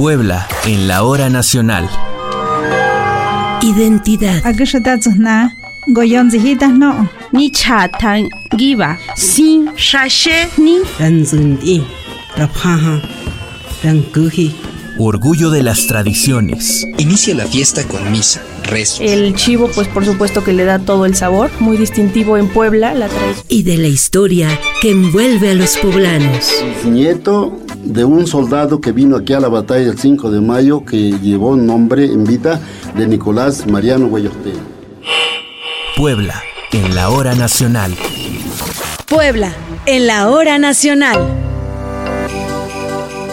Puebla en la hora nacional. Identidad. Goyonzihitas no. Ni chatan giba. Sin shashe ni. Ranzundi. Rankuji. Orgullo de las tradiciones. Inicia la fiesta con misa, rezo. El chivo, pues por supuesto que le da todo el sabor, muy distintivo en Puebla, la tradición. Y de la historia que envuelve a los poblanos. Nieto de un soldado que vino aquí a la batalla el 5 de mayo que llevó nombre en vida de Nicolás Mariano Guayote. Puebla en la hora nacional. Puebla en la hora nacional.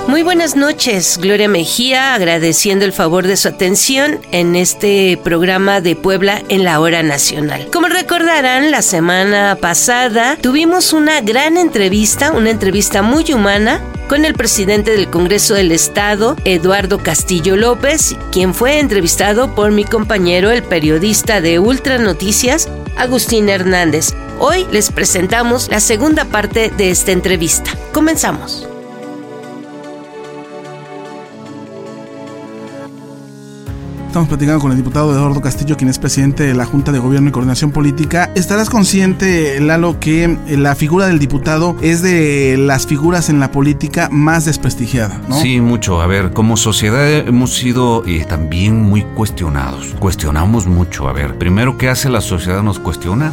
Muy buenas noches, Gloria Mejía, agradeciendo el favor de su atención en este programa de Puebla en la hora nacional. Como recordarán, la semana pasada tuvimos una gran entrevista, una entrevista muy humana con el presidente del Congreso del Estado, Eduardo Castillo López, quien fue entrevistado por mi compañero, el periodista de Ultra Noticias, Agustín Hernández. Hoy les presentamos la segunda parte de esta entrevista. Comenzamos. Estamos platicando con el diputado Eduardo Castillo, quien es presidente de la Junta de Gobierno y Coordinación Política. Estarás consciente, Lalo, que la figura del diputado es de las figuras en la política más desprestigiada, ¿no? Sí, mucho. A ver, como sociedad hemos sido eh, también muy cuestionados. Cuestionamos mucho. A ver, primero, ¿qué hace la sociedad? Nos cuestiona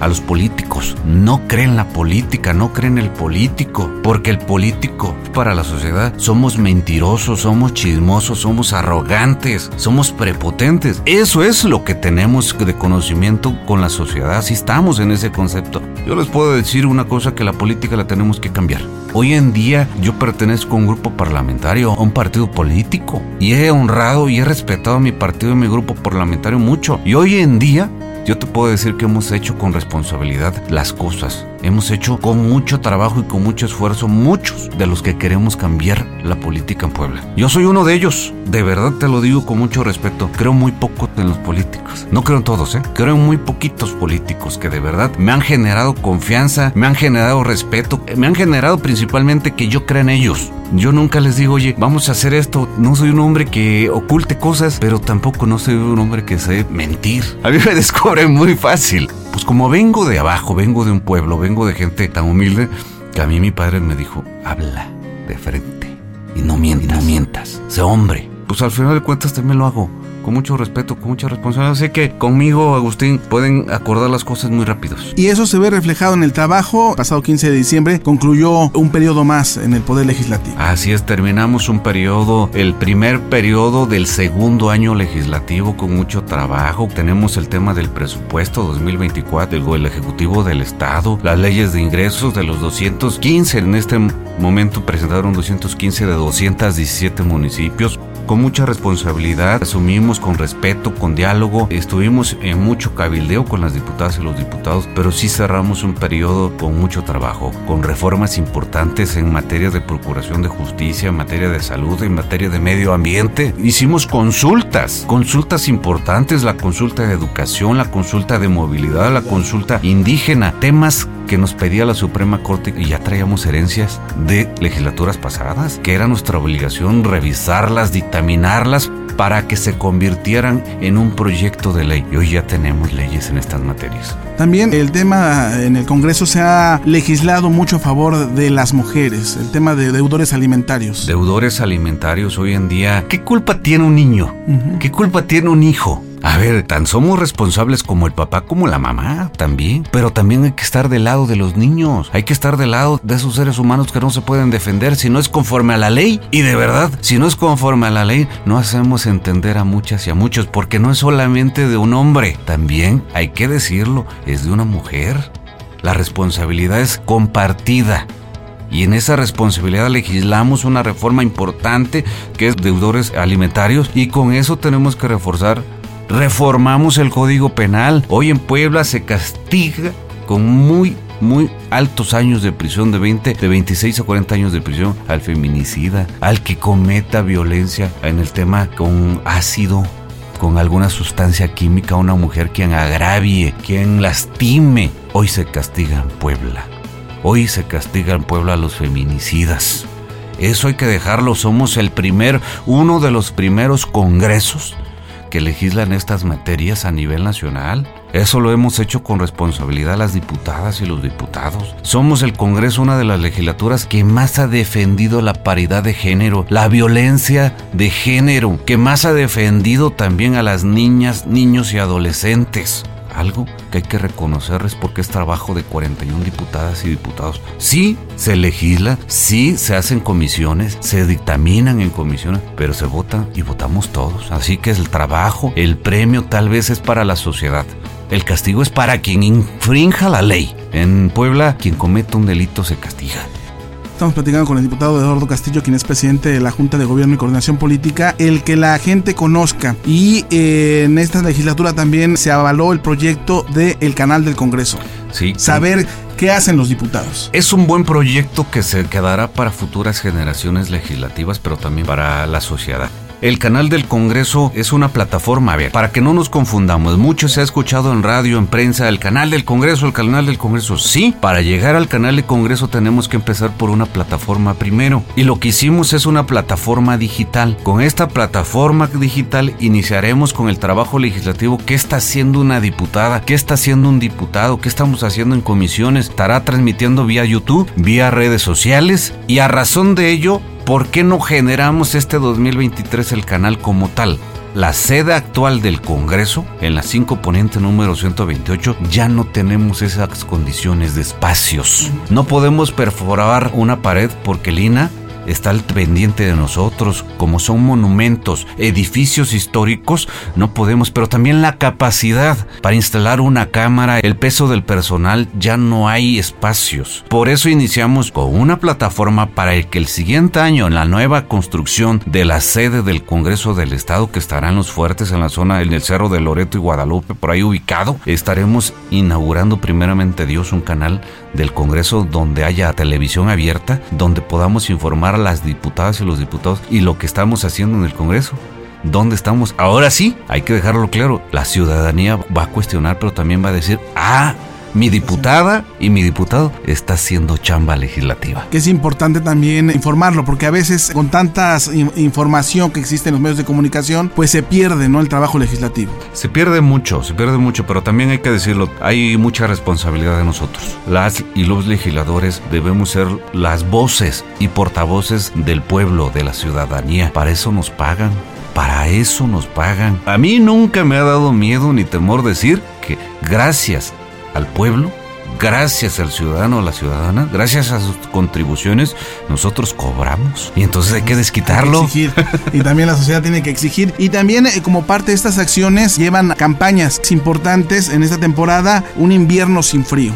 a los políticos. No creen la política, no creen el político, porque el político para la sociedad somos mentirosos, somos chismosos, somos arrogantes, somos prepotentes. Eso es lo que tenemos de conocimiento con la sociedad, así estamos en ese concepto. Yo les puedo decir una cosa que la política la tenemos que cambiar. Hoy en día yo pertenezco a un grupo parlamentario, a un partido político, y he honrado y he respetado a mi partido y mi grupo parlamentario mucho. Y hoy en día yo te puedo decir que hemos hecho con responsabilidad las cosas. Hemos hecho con mucho trabajo y con mucho esfuerzo muchos de los que queremos cambiar la política en Puebla. Yo soy uno de ellos. De verdad te lo digo con mucho respeto. Creo muy poco en los políticos. No creo en todos, ¿eh? Creo en muy poquitos políticos que de verdad me han generado confianza, me han generado respeto, me han generado principalmente que yo crea en ellos. Yo nunca les digo, oye, vamos a hacer esto. No soy un hombre que oculte cosas, pero tampoco no soy un hombre que sé mentir. A mí me descubren muy fácil. Pues como vengo de abajo, vengo de un pueblo, vengo de gente tan humilde, que a mí mi padre me dijo, habla de frente y no mientas, no mientas, sé hombre. Pues al final de cuentas también lo hago con mucho respeto, con mucha responsabilidad. Sé que conmigo, Agustín, pueden acordar las cosas muy rápidos. Y eso se ve reflejado en el trabajo. Pasado 15 de diciembre concluyó un periodo más en el Poder Legislativo. Así es, terminamos un periodo, el primer periodo del segundo año legislativo con mucho trabajo. Tenemos el tema del presupuesto 2024 del Ejecutivo del Estado, las leyes de ingresos de los 215. En este momento presentaron 215 de 217 municipios con mucha responsabilidad, asumimos con respeto, con diálogo, estuvimos en mucho cabildeo con las diputadas y los diputados, pero sí cerramos un periodo con mucho trabajo, con reformas importantes en materia de procuración de justicia, en materia de salud, en materia de medio ambiente. Hicimos consultas, consultas importantes, la consulta de educación, la consulta de movilidad, la consulta indígena, temas que nos pedía la Suprema Corte y ya traíamos herencias de legislaturas pasadas, que era nuestra obligación revisarlas, dictaminarlas para que se convirtieran en un proyecto de ley. Y hoy ya tenemos leyes en estas materias. También el tema en el Congreso se ha legislado mucho a favor de las mujeres, el tema de deudores alimentarios. Deudores alimentarios hoy en día, ¿qué culpa tiene un niño? ¿Qué culpa tiene un hijo? A ver, tan somos responsables como el papá como la mamá también. Pero también hay que estar del lado de los niños. Hay que estar del lado de esos seres humanos que no se pueden defender si no es conforme a la ley. Y de verdad, si no es conforme a la ley, no hacemos entender a muchas y a muchos. Porque no es solamente de un hombre. También, hay que decirlo, es de una mujer. La responsabilidad es compartida. Y en esa responsabilidad legislamos una reforma importante que es deudores alimentarios y con eso tenemos que reforzar. Reformamos el Código Penal. Hoy en Puebla se castiga con muy muy altos años de prisión de 20, de 26 a 40 años de prisión al feminicida, al que cometa violencia en el tema con ácido, con alguna sustancia química una mujer quien agravie, quien lastime. Hoy se castiga en Puebla. Hoy se castiga en Puebla a los feminicidas. Eso hay que dejarlo. Somos el primer, uno de los primeros congresos que legislan estas materias a nivel nacional. Eso lo hemos hecho con responsabilidad las diputadas y los diputados. Somos el Congreso, una de las legislaturas que más ha defendido la paridad de género, la violencia de género, que más ha defendido también a las niñas, niños y adolescentes algo que hay que reconocerles porque es trabajo de 41 diputadas y diputados. Sí, se legisla, sí, se hacen comisiones, se dictaminan en comisiones, pero se votan y votamos todos. Así que el trabajo, el premio tal vez es para la sociedad. El castigo es para quien infrinja la ley. En Puebla, quien comete un delito se castiga. Estamos platicando con el diputado Eduardo Castillo, quien es presidente de la Junta de Gobierno y Coordinación Política, el que la gente conozca. Y eh, en esta legislatura también se avaló el proyecto del canal del Congreso. Sí. Saber qué hacen los diputados. Es un buen proyecto que se quedará para futuras generaciones legislativas, pero también para la sociedad. El canal del Congreso es una plataforma, a ver, para que no nos confundamos, mucho se ha escuchado en radio, en prensa, el canal del Congreso, el canal del Congreso. Sí, para llegar al canal del Congreso tenemos que empezar por una plataforma primero. Y lo que hicimos es una plataforma digital. Con esta plataforma digital iniciaremos con el trabajo legislativo. ¿Qué está haciendo una diputada? ¿Qué está haciendo un diputado? ¿Qué estamos haciendo en comisiones? Estará transmitiendo vía YouTube, vía redes sociales. Y a razón de ello, ¿por qué no generamos este 2023 el canal como tal? La sede actual del Congreso, en la 5 Poniente número 128, ya no tenemos esas condiciones de espacios. No podemos perforar una pared porque Lina está al pendiente de nosotros, como son monumentos, edificios históricos, no podemos, pero también la capacidad para instalar una cámara, el peso del personal, ya no hay espacios. Por eso iniciamos con una plataforma para el que el siguiente año, en la nueva construcción de la sede del Congreso del Estado, que estará en los fuertes en la zona, en el Cerro de Loreto y Guadalupe, por ahí ubicado, estaremos inaugurando primeramente Dios un canal del Congreso donde haya televisión abierta, donde podamos informar a las diputadas y los diputados y lo que estamos haciendo en el Congreso. ¿Dónde estamos? Ahora sí, hay que dejarlo claro. La ciudadanía va a cuestionar, pero también va a decir, ah, mi diputada y mi diputado está haciendo chamba legislativa. Que es importante también informarlo, porque a veces con tanta información que existe en los medios de comunicación, pues se pierde ¿no? el trabajo legislativo. Se pierde mucho, se pierde mucho, pero también hay que decirlo, hay mucha responsabilidad de nosotros. Las y los legisladores debemos ser las voces y portavoces del pueblo, de la ciudadanía. Para eso nos pagan. Para eso nos pagan. A mí nunca me ha dado miedo ni temor decir que gracias al pueblo, gracias al ciudadano o la ciudadana, gracias a sus contribuciones, nosotros cobramos. Y entonces hay que desquitarlo. y también la sociedad tiene que exigir. Y también eh, como parte de estas acciones llevan campañas importantes en esta temporada, un invierno sin frío.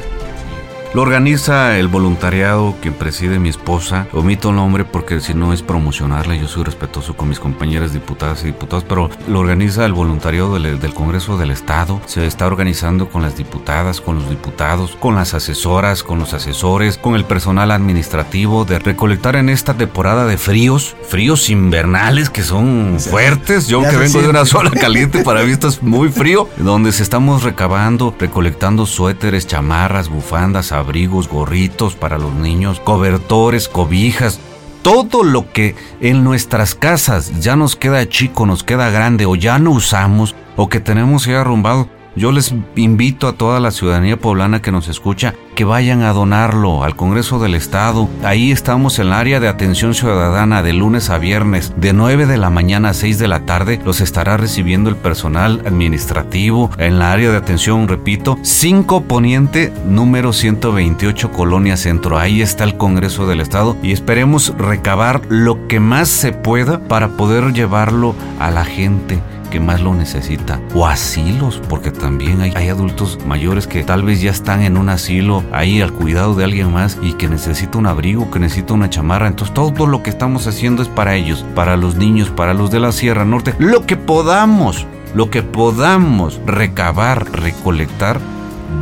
Lo organiza el voluntariado que preside mi esposa. Omito el nombre porque si no es promocionarla. Yo soy respetuoso con mis compañeras diputadas y diputados, pero lo organiza el voluntariado del, del, Congreso del Estado. Se está organizando con las diputadas, con los diputados, con las asesoras, con los asesores, con el personal administrativo de recolectar en esta temporada de fríos, fríos invernales que son fuertes. Yo que vengo de una sola caliente, para mí esto es muy frío, donde se estamos recabando, recolectando suéteres, chamarras, bufandas, abrigos, gorritos para los niños, cobertores, cobijas, todo lo que en nuestras casas ya nos queda chico, nos queda grande o ya no usamos o que tenemos ya arrumbado, yo les invito a toda la ciudadanía poblana que nos escucha que vayan a donarlo al Congreso del Estado. Ahí estamos en el área de atención ciudadana de lunes a viernes, de 9 de la mañana a 6 de la tarde. Los estará recibiendo el personal administrativo en la área de atención, repito, 5 Poniente, número 128, Colonia Centro. Ahí está el Congreso del Estado y esperemos recabar lo que más se pueda para poder llevarlo a la gente más lo necesita. O asilos, porque también hay, hay adultos mayores que tal vez ya están en un asilo ahí al cuidado de alguien más y que necesita un abrigo, que necesita una chamarra. Entonces todo lo que estamos haciendo es para ellos, para los niños, para los de la Sierra Norte, lo que podamos, lo que podamos recabar, recolectar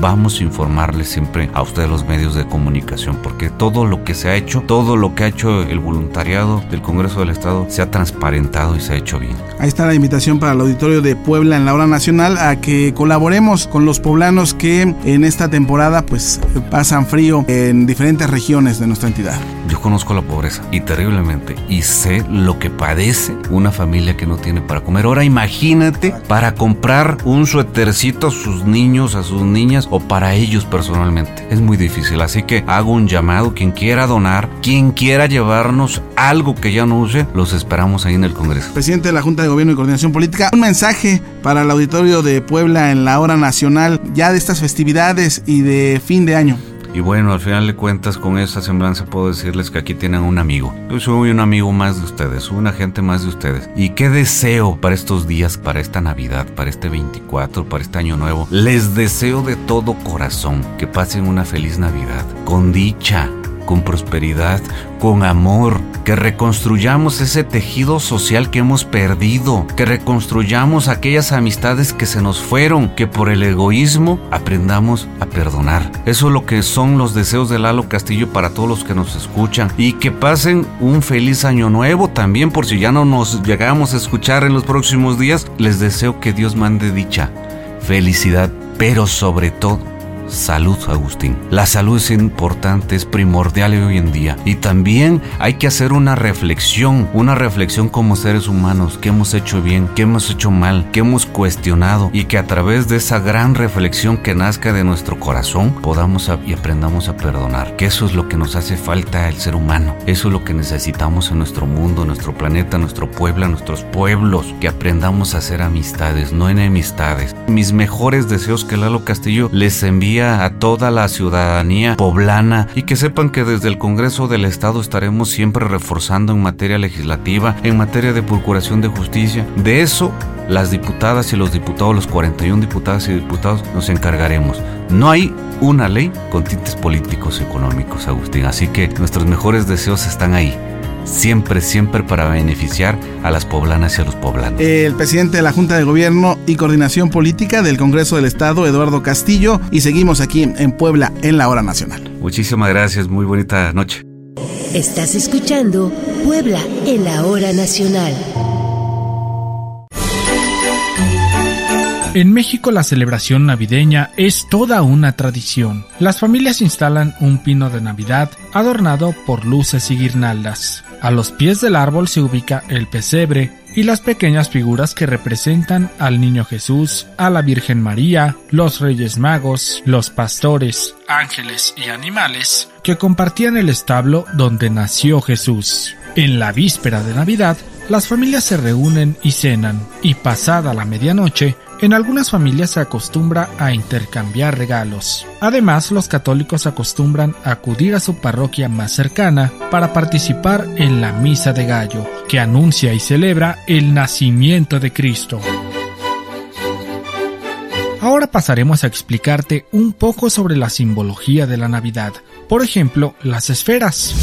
vamos a informarles siempre a ustedes los medios de comunicación, porque todo lo que se ha hecho, todo lo que ha hecho el voluntariado del Congreso del Estado se ha transparentado y se ha hecho bien. Ahí está la invitación para el auditorio de Puebla en la hora nacional a que colaboremos con los poblanos que en esta temporada pues pasan frío en diferentes regiones de nuestra entidad. Yo conozco la pobreza y terriblemente y sé lo que padece una familia que no tiene para comer. Ahora imagínate para comprar un suétercito a sus niños, a sus niñas o para ellos personalmente. Es muy difícil, así que hago un llamado, quien quiera donar, quien quiera llevarnos algo que ya no use, los esperamos ahí en el Congreso. Presidente de la Junta de Gobierno y Coordinación Política, un mensaje para el auditorio de Puebla en la hora nacional ya de estas festividades y de fin de año. Y bueno, al final de cuentas, con esa semblanza puedo decirles que aquí tienen un amigo. Yo soy un amigo más de ustedes, un agente más de ustedes. Y qué deseo para estos días, para esta Navidad, para este 24, para este año nuevo. Les deseo de todo corazón que pasen una feliz Navidad, con dicha, con prosperidad, con amor, que reconstruyamos ese tejido social que hemos perdido, que reconstruyamos aquellas amistades que se nos fueron, que por el egoísmo aprendamos a perdonar. Eso es lo que son los deseos de Lalo Castillo para todos los que nos escuchan y que pasen un feliz año nuevo también por si ya no nos llegamos a escuchar en los próximos días. Les deseo que Dios mande dicha, felicidad, pero sobre todo salud, Agustín. La salud es importante, es primordial hoy en día. Y también hay que hacer una reflexión, una reflexión como seres humanos, qué hemos hecho bien, qué hemos hecho mal, qué hemos cuestionado y que a través de esa gran reflexión que nazca de nuestro corazón podamos y aprendamos a perdonar. Que eso es lo que nos hace falta al ser humano. Eso es lo que necesitamos en nuestro mundo, en nuestro planeta, nuestro pueblo, nuestros pueblos. Que aprendamos a hacer amistades, no enemistades. Mis mejores deseos que Lalo Castillo les a toda la ciudadanía poblana y que sepan que desde el Congreso del Estado estaremos siempre reforzando en materia legislativa, en materia de procuración de justicia. De eso las diputadas y los diputados, los 41 diputadas y diputados, nos encargaremos. No hay una ley con tintes políticos económicos, Agustín, así que nuestros mejores deseos están ahí siempre, siempre para beneficiar a las poblanas y a los poblanos. El presidente de la Junta de Gobierno y Coordinación Política del Congreso del Estado, Eduardo Castillo, y seguimos aquí en Puebla en la hora nacional. Muchísimas gracias, muy bonita noche. Estás escuchando Puebla en la hora nacional. En México la celebración navideña es toda una tradición. Las familias instalan un pino de Navidad adornado por luces y guirnaldas. A los pies del árbol se ubica el pesebre y las pequeñas figuras que representan al Niño Jesús, a la Virgen María, los Reyes Magos, los pastores, ángeles y animales que compartían el establo donde nació Jesús. En la víspera de Navidad, las familias se reúnen y cenan, y pasada la medianoche, en algunas familias se acostumbra a intercambiar regalos. Además, los católicos acostumbran acudir a su parroquia más cercana para participar en la Misa de Gallo, que anuncia y celebra el nacimiento de Cristo. Ahora pasaremos a explicarte un poco sobre la simbología de la Navidad. Por ejemplo, las esferas.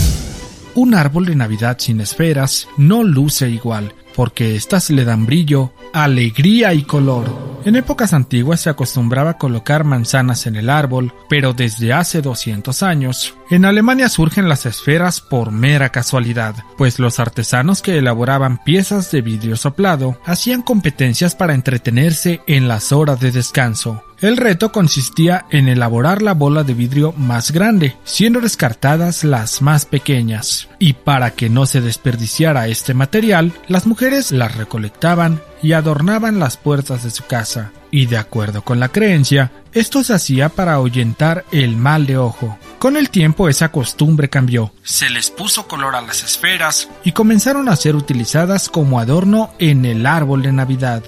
Un árbol de Navidad sin esferas no luce igual, porque éstas le dan brillo, alegría y color. En épocas antiguas se acostumbraba a colocar manzanas en el árbol, pero desde hace 200 años, en Alemania surgen las esferas por mera casualidad, pues los artesanos que elaboraban piezas de vidrio soplado hacían competencias para entretenerse en las horas de descanso. El reto consistía en elaborar la bola de vidrio más grande, siendo descartadas las más pequeñas. Y para que no se desperdiciara este material, las mujeres las recolectaban y adornaban las puertas de su casa. Y de acuerdo con la creencia, esto se hacía para ahuyentar el mal de ojo. Con el tiempo esa costumbre cambió, se les puso color a las esferas y comenzaron a ser utilizadas como adorno en el árbol de Navidad.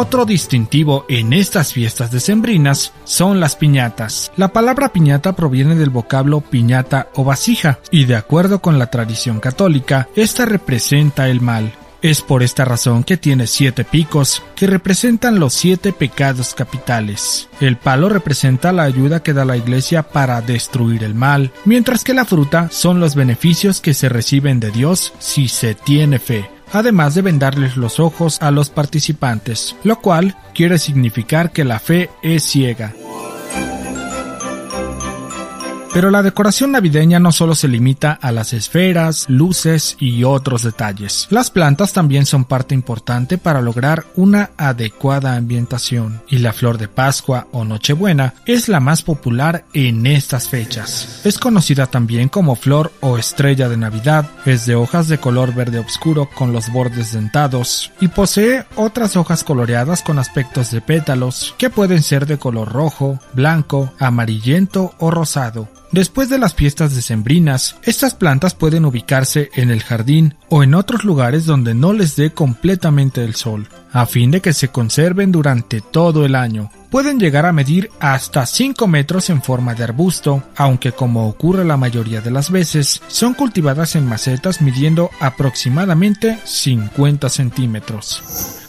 Otro distintivo en estas fiestas decembrinas son las piñatas. La palabra piñata proviene del vocablo piñata o vasija y de acuerdo con la tradición católica, esta representa el mal. Es por esta razón que tiene siete picos, que representan los siete pecados capitales. El palo representa la ayuda que da la iglesia para destruir el mal, mientras que la fruta son los beneficios que se reciben de Dios si se tiene fe además de vendarles los ojos a los participantes, lo cual quiere significar que la fe es ciega. Pero la decoración navideña no solo se limita a las esferas, luces y otros detalles. Las plantas también son parte importante para lograr una adecuada ambientación, y la flor de Pascua o Nochebuena es la más popular en estas fechas. Es conocida también como flor o estrella de Navidad, es de hojas de color verde oscuro con los bordes dentados y posee otras hojas coloreadas con aspectos de pétalos que pueden ser de color rojo, blanco, amarillento o rosado. Después de las fiestas decembrinas, estas plantas pueden ubicarse en el jardín o en otros lugares donde no les dé completamente el sol, a fin de que se conserven durante todo el año. Pueden llegar a medir hasta 5 metros en forma de arbusto, aunque como ocurre la mayoría de las veces, son cultivadas en macetas midiendo aproximadamente 50 centímetros.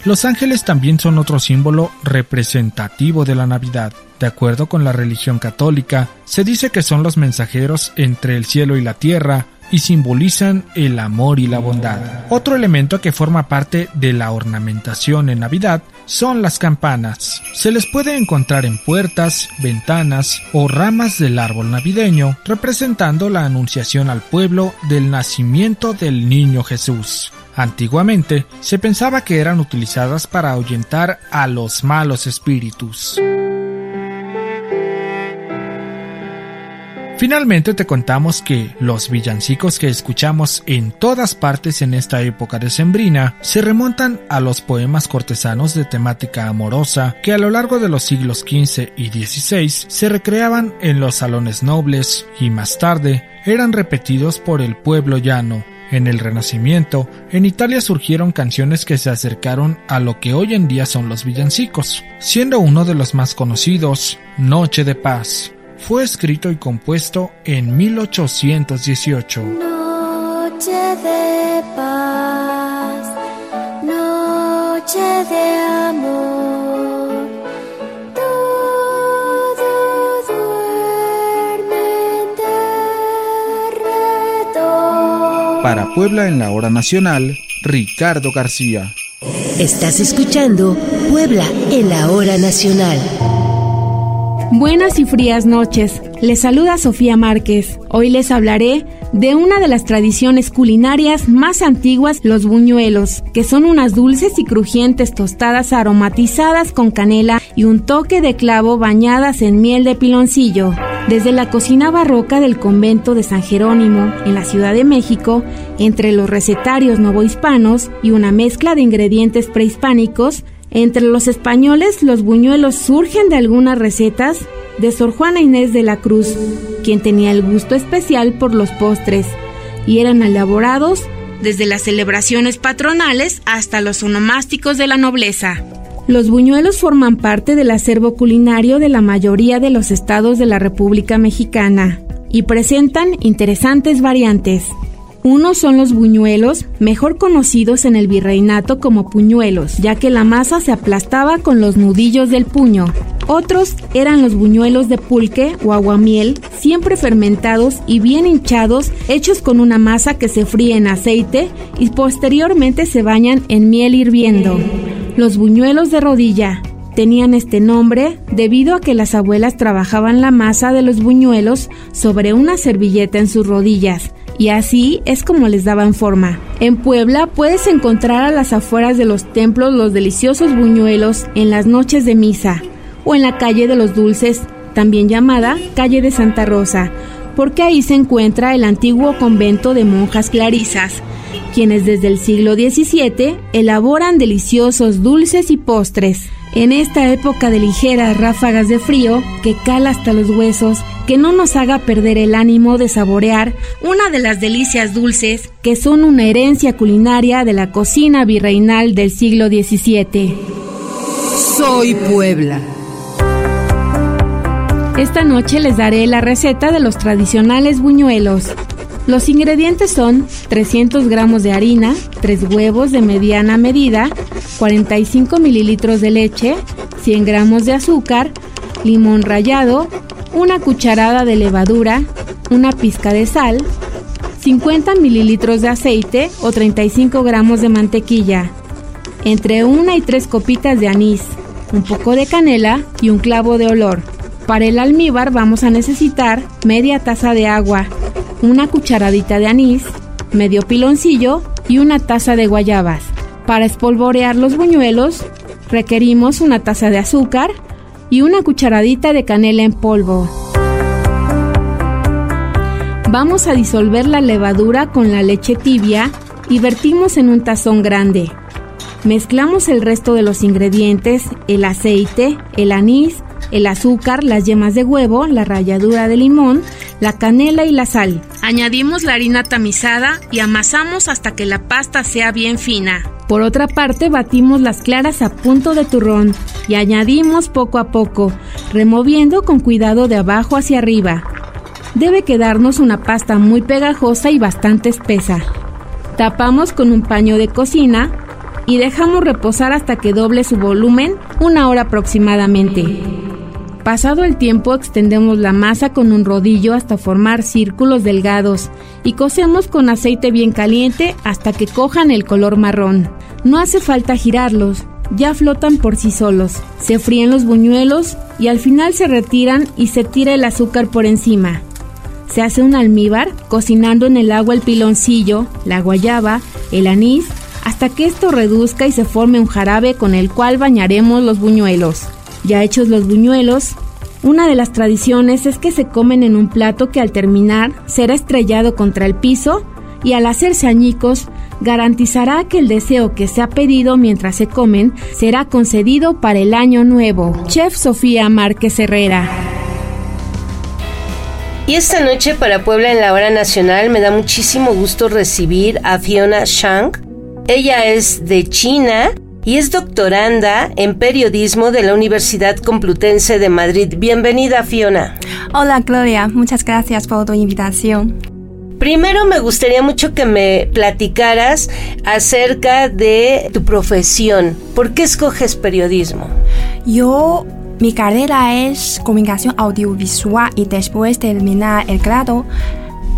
Los ángeles también son otro símbolo representativo de la Navidad. De acuerdo con la religión católica, se dice que son los mensajeros entre el cielo y la tierra y simbolizan el amor y la bondad. Otro elemento que forma parte de la ornamentación en Navidad son las campanas. Se les puede encontrar en puertas, ventanas o ramas del árbol navideño, representando la anunciación al pueblo del nacimiento del niño Jesús. Antiguamente se pensaba que eran utilizadas para ahuyentar a los malos espíritus. Finalmente te contamos que los villancicos que escuchamos en todas partes en esta época decembrina se remontan a los poemas cortesanos de temática amorosa que a lo largo de los siglos XV y XVI se recreaban en los salones nobles y más tarde eran repetidos por el pueblo llano. En el Renacimiento, en Italia surgieron canciones que se acercaron a lo que hoy en día son los villancicos, siendo uno de los más conocidos Noche de Paz, fue escrito y compuesto en 1818. Noche de paz, noche de amor, todo duerme en Para Puebla en la hora nacional, Ricardo García. Estás escuchando Puebla en la hora nacional. Buenas y frías noches. Les saluda Sofía Márquez. Hoy les hablaré de una de las tradiciones culinarias más antiguas, los buñuelos, que son unas dulces y crujientes tostadas aromatizadas con canela y un toque de clavo bañadas en miel de piloncillo. Desde la cocina barroca del convento de San Jerónimo, en la Ciudad de México, entre los recetarios novohispanos y una mezcla de ingredientes prehispánicos, entre los españoles, los buñuelos surgen de algunas recetas de Sor Juana Inés de la Cruz, quien tenía el gusto especial por los postres, y eran elaborados desde las celebraciones patronales hasta los onomásticos de la nobleza. Los buñuelos forman parte del acervo culinario de la mayoría de los estados de la República Mexicana y presentan interesantes variantes. Unos son los buñuelos, mejor conocidos en el virreinato como puñuelos, ya que la masa se aplastaba con los nudillos del puño. Otros eran los buñuelos de pulque o aguamiel, siempre fermentados y bien hinchados, hechos con una masa que se fríe en aceite y posteriormente se bañan en miel hirviendo. Los buñuelos de rodilla, tenían este nombre debido a que las abuelas trabajaban la masa de los buñuelos sobre una servilleta en sus rodillas y así es como les daban forma. En Puebla puedes encontrar a las afueras de los templos los deliciosos buñuelos en las noches de misa o en la calle de los dulces, también llamada calle de Santa Rosa, porque ahí se encuentra el antiguo convento de monjas clarisas, quienes desde el siglo XVII elaboran deliciosos dulces y postres. En esta época de ligeras ráfagas de frío que cala hasta los huesos, que no nos haga perder el ánimo de saborear una de las delicias dulces que son una herencia culinaria de la cocina virreinal del siglo XVII. Soy Puebla. Esta noche les daré la receta de los tradicionales buñuelos. Los ingredientes son 300 gramos de harina, 3 huevos de mediana medida, 45 mililitros de leche, 100 gramos de azúcar, limón rallado, una cucharada de levadura, una pizca de sal, 50 mililitros de aceite o 35 gramos de mantequilla, entre una y tres copitas de anís, un poco de canela y un clavo de olor. Para el almíbar vamos a necesitar media taza de agua, una cucharadita de anís, medio piloncillo y una taza de guayabas. Para espolvorear los buñuelos requerimos una taza de azúcar y una cucharadita de canela en polvo. Vamos a disolver la levadura con la leche tibia y vertimos en un tazón grande. Mezclamos el resto de los ingredientes, el aceite, el anís, el azúcar, las yemas de huevo, la ralladura de limón, la canela y la sal. Añadimos la harina tamizada y amasamos hasta que la pasta sea bien fina. Por otra parte, batimos las claras a punto de turrón y añadimos poco a poco, removiendo con cuidado de abajo hacia arriba. Debe quedarnos una pasta muy pegajosa y bastante espesa. Tapamos con un paño de cocina y dejamos reposar hasta que doble su volumen, una hora aproximadamente. Pasado el tiempo extendemos la masa con un rodillo hasta formar círculos delgados y cocemos con aceite bien caliente hasta que cojan el color marrón. No hace falta girarlos, ya flotan por sí solos. Se fríen los buñuelos y al final se retiran y se tira el azúcar por encima. Se hace un almíbar cocinando en el agua el piloncillo, la guayaba, el anís, hasta que esto reduzca y se forme un jarabe con el cual bañaremos los buñuelos. Ya hechos los buñuelos, una de las tradiciones es que se comen en un plato que al terminar será estrellado contra el piso y al hacerse añicos garantizará que el deseo que se ha pedido mientras se comen será concedido para el año nuevo. Chef Sofía Márquez Herrera. Y esta noche para Puebla en la hora nacional me da muchísimo gusto recibir a Fiona Shang. Ella es de China y es doctoranda en periodismo de la Universidad Complutense de Madrid. Bienvenida, Fiona. Hola, Gloria. Muchas gracias por tu invitación. Primero me gustaría mucho que me platicaras acerca de tu profesión. ¿Por qué escoges periodismo? Yo, mi carrera es comunicación audiovisual y después de terminar el grado,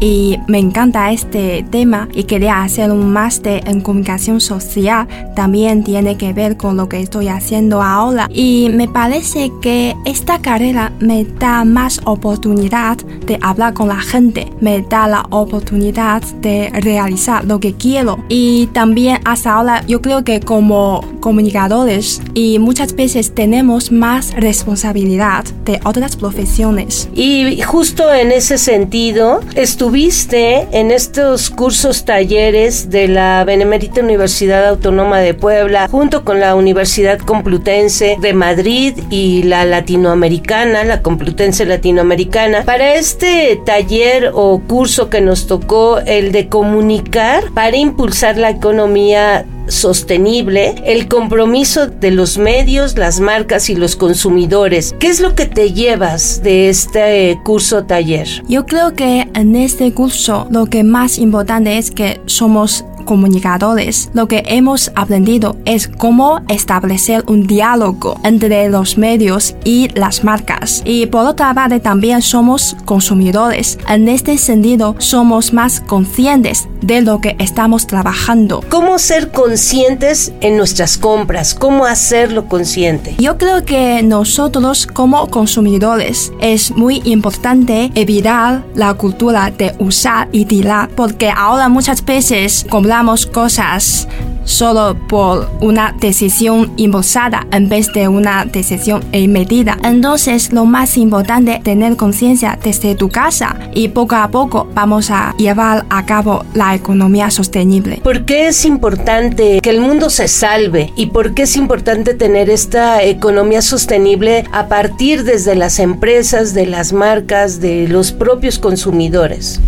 y me encanta este tema y quería hacer un máster en comunicación social. También tiene que ver con lo que estoy haciendo ahora y me parece que esta carrera me da más oportunidad de hablar con la gente, me da la oportunidad de realizar lo que quiero y también hasta ahora yo creo que como comunicadores y muchas veces tenemos más responsabilidad de otras profesiones. Y justo en ese sentido, estuve estuviste en estos cursos talleres de la Benemérita Universidad Autónoma de Puebla, junto con la Universidad Complutense de Madrid y la Latinoamericana, la Complutense Latinoamericana, para este taller o curso que nos tocó, el de comunicar para impulsar la economía sostenible, el compromiso de los medios, las marcas y los consumidores. ¿Qué es lo que te llevas de este curso taller? Yo creo que en este curso lo que más importante es que somos comunicadores, lo que hemos aprendido es cómo establecer un diálogo entre los medios y las marcas. Y por otra parte también somos consumidores. En este sentido somos más conscientes de lo que estamos trabajando. ¿Cómo ser conscientes en nuestras compras? ¿Cómo hacerlo consciente? Yo creo que nosotros como consumidores es muy importante evitar la cultura de usar y tirar porque ahora muchas veces compramos cosas solo por una decisión impulsada en vez de una decisión medida. Entonces, lo más importante es tener conciencia desde tu casa y poco a poco vamos a llevar a cabo la economía sostenible. ¿Por qué es importante que el mundo se salve y por qué es importante tener esta economía sostenible a partir desde las empresas, de las marcas, de los propios consumidores?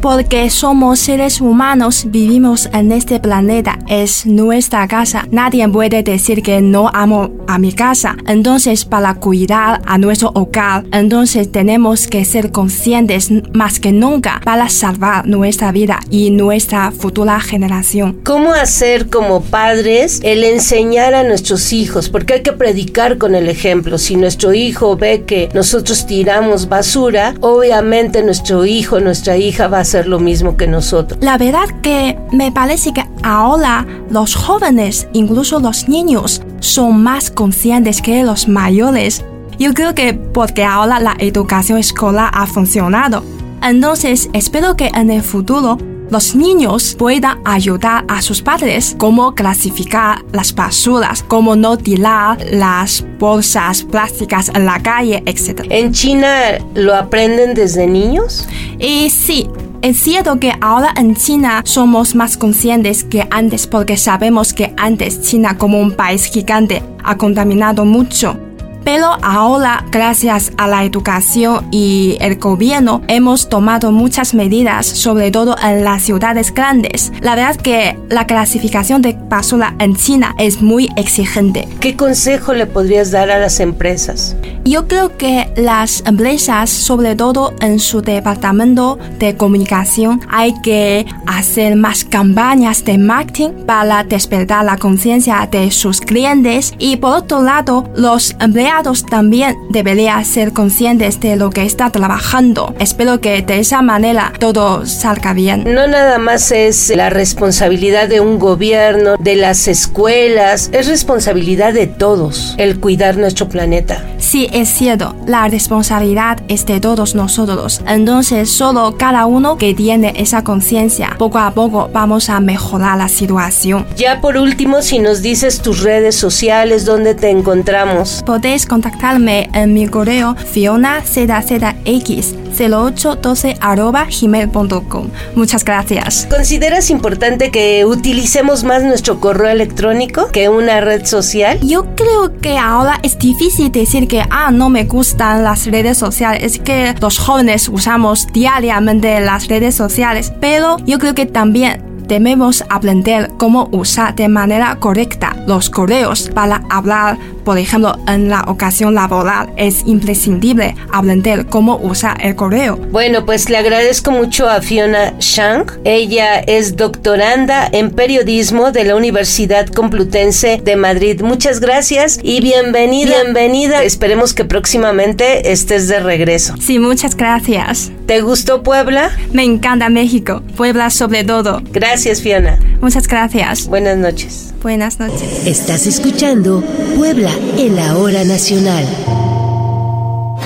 Porque somos seres humanos, vivimos en este planeta, es nuestra casa. Nadie puede decir que no amo a mi casa. Entonces, para cuidar a nuestro hogar, entonces tenemos que ser conscientes más que nunca para salvar nuestra vida y nuestra futura generación. ¿Cómo hacer como padres el enseñar a nuestros hijos? Porque hay que predicar con el ejemplo. Si nuestro hijo ve que nosotros tiramos basura, obviamente nuestro hijo, nuestra hija va a hacer lo mismo que nosotros. La verdad que me parece que ahora los jóvenes, incluso los niños, son más conscientes que los mayores. Yo creo que porque ahora la educación escolar ha funcionado. Entonces espero que en el futuro los niños puedan ayudar a sus padres cómo clasificar las basuras, cómo no tirar las bolsas plásticas en la calle, etc. ¿En China lo aprenden desde niños? Y sí, es cierto que ahora en China somos más conscientes que antes porque sabemos que antes China como un país gigante ha contaminado mucho. Pero ahora, gracias a la educación y el gobierno, hemos tomado muchas medidas, sobre todo en las ciudades grandes. La verdad que la clasificación de basura en China es muy exigente. ¿Qué consejo le podrías dar a las empresas? Yo creo que las empresas, sobre todo en su departamento de comunicación, hay que hacer más campañas de marketing para despertar la conciencia de sus clientes y por otro lado, los empleados también deberían ser conscientes de lo que está trabajando. Espero que de esa manera todo salga bien. No nada más es la responsabilidad de un gobierno, de las escuelas, es responsabilidad de todos el cuidar nuestro planeta. Sí, es cierto, la responsabilidad es de todos nosotros. Entonces, solo cada uno que tiene esa conciencia, poco a poco vamos a mejorar la situación. Ya por último, si nos dices tus redes sociales, ¿dónde te encontramos? Podéis contactarme en mi correo fionazx0812 arroba gmail.com. Muchas gracias. ¿Consideras importante que utilicemos más nuestro correo electrónico que una red social? Yo creo que ahora es difícil decir que, ah, no me gustan las redes sociales. Es que los jóvenes usamos diariamente las redes sociales, pero yo creo que también debemos aprender cómo usar de manera correcta los correos para hablar, por ejemplo, en la ocasión laboral. Es imprescindible aprender cómo usar el correo. Bueno, pues le agradezco mucho a Fiona Shang. Ella es doctoranda en periodismo de la Universidad Complutense de Madrid. Muchas gracias y bienvenida, bienvenida. Esperemos que próximamente estés de regreso. Sí, muchas gracias. ¿Te gustó Puebla? Me encanta México, Puebla sobre todo. Gracias, Fiona. Muchas gracias. Buenas noches. Buenas noches. Estás escuchando Puebla en la hora nacional.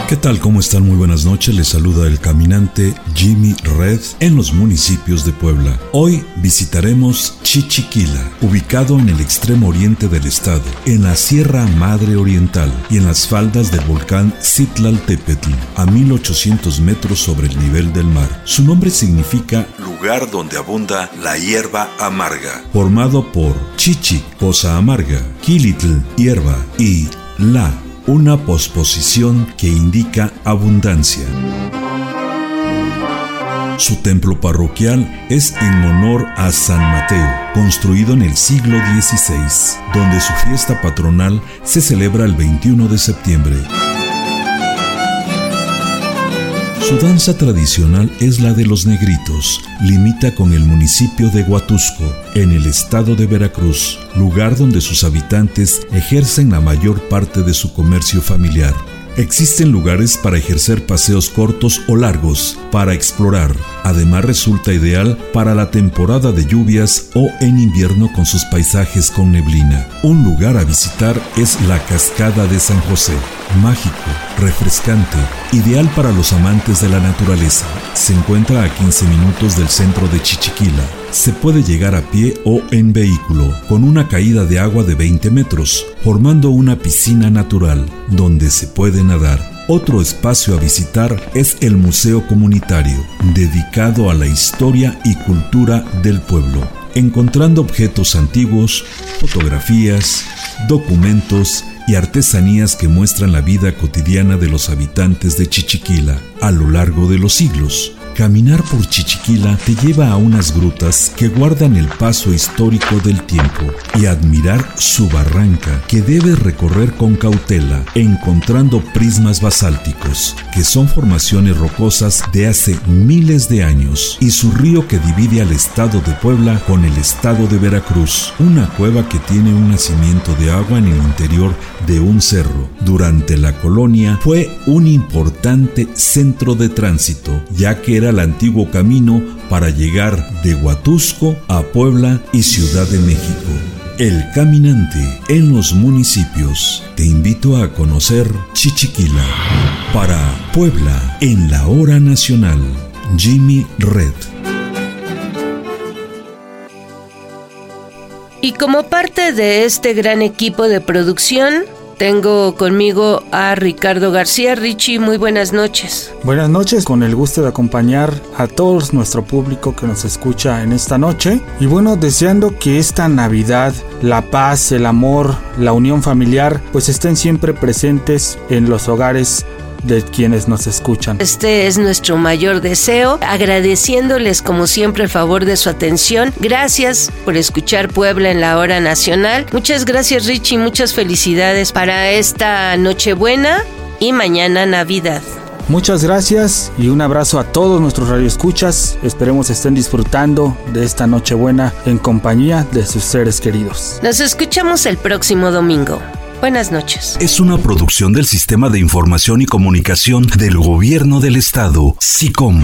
¿Qué tal? ¿Cómo están? Muy buenas noches. Les saluda el caminante Jimmy Red en los municipios de Puebla. Hoy visitaremos Chichiquila, ubicado en el extremo oriente del estado, en la Sierra Madre Oriental y en las faldas del volcán Citlaltépetl, a 1800 metros sobre el nivel del mar. Su nombre significa lugar donde abunda la hierba amarga, formado por Chichi, cosa amarga, Kilitl, hierba y La, una posposición que indica abundancia. Su templo parroquial es en honor a San Mateo, construido en el siglo XVI, donde su fiesta patronal se celebra el 21 de septiembre. Su danza tradicional es la de los negritos. Limita con el municipio de Huatusco, en el estado de Veracruz, lugar donde sus habitantes ejercen la mayor parte de su comercio familiar. Existen lugares para ejercer paseos cortos o largos, para explorar. Además resulta ideal para la temporada de lluvias o en invierno con sus paisajes con neblina. Un lugar a visitar es la Cascada de San José. Mágico, refrescante, ideal para los amantes de la naturaleza. Se encuentra a 15 minutos del centro de Chichiquila. Se puede llegar a pie o en vehículo, con una caída de agua de 20 metros, formando una piscina natural, donde se puede nadar. Otro espacio a visitar es el Museo Comunitario, dedicado a la historia y cultura del pueblo, encontrando objetos antiguos, fotografías, documentos y artesanías que muestran la vida cotidiana de los habitantes de Chichiquila a lo largo de los siglos. Caminar por Chichiquila te lleva a unas grutas que guardan el paso histórico del tiempo y admirar su barranca que debes recorrer con cautela, encontrando prismas basálticos, que son formaciones rocosas de hace miles de años, y su río que divide al estado de Puebla con el estado de Veracruz, una cueva que tiene un nacimiento de agua en el interior de un cerro. Durante la colonia fue un importante centro de tránsito, ya que era el antiguo camino para llegar de Huatusco a Puebla y Ciudad de México. El Caminante en los municipios. Te invito a conocer Chichiquila. Para Puebla en la hora nacional. Jimmy Red. Y como parte de este gran equipo de producción, tengo conmigo a Ricardo García. Richie, muy buenas noches. Buenas noches, con el gusto de acompañar a todo nuestro público que nos escucha en esta noche. Y bueno, deseando que esta Navidad, la paz, el amor, la unión familiar, pues estén siempre presentes en los hogares de quienes nos escuchan. Este es nuestro mayor deseo, agradeciéndoles como siempre el favor de su atención. Gracias por escuchar Puebla en la hora nacional. Muchas gracias Richie, muchas felicidades para esta Nochebuena y mañana Navidad. Muchas gracias y un abrazo a todos nuestros radioescuchas. Esperemos estén disfrutando de esta Nochebuena en compañía de sus seres queridos. Nos escuchamos el próximo domingo. Buenas noches. Es una producción del Sistema de Información y Comunicación del Gobierno del Estado, SICOM.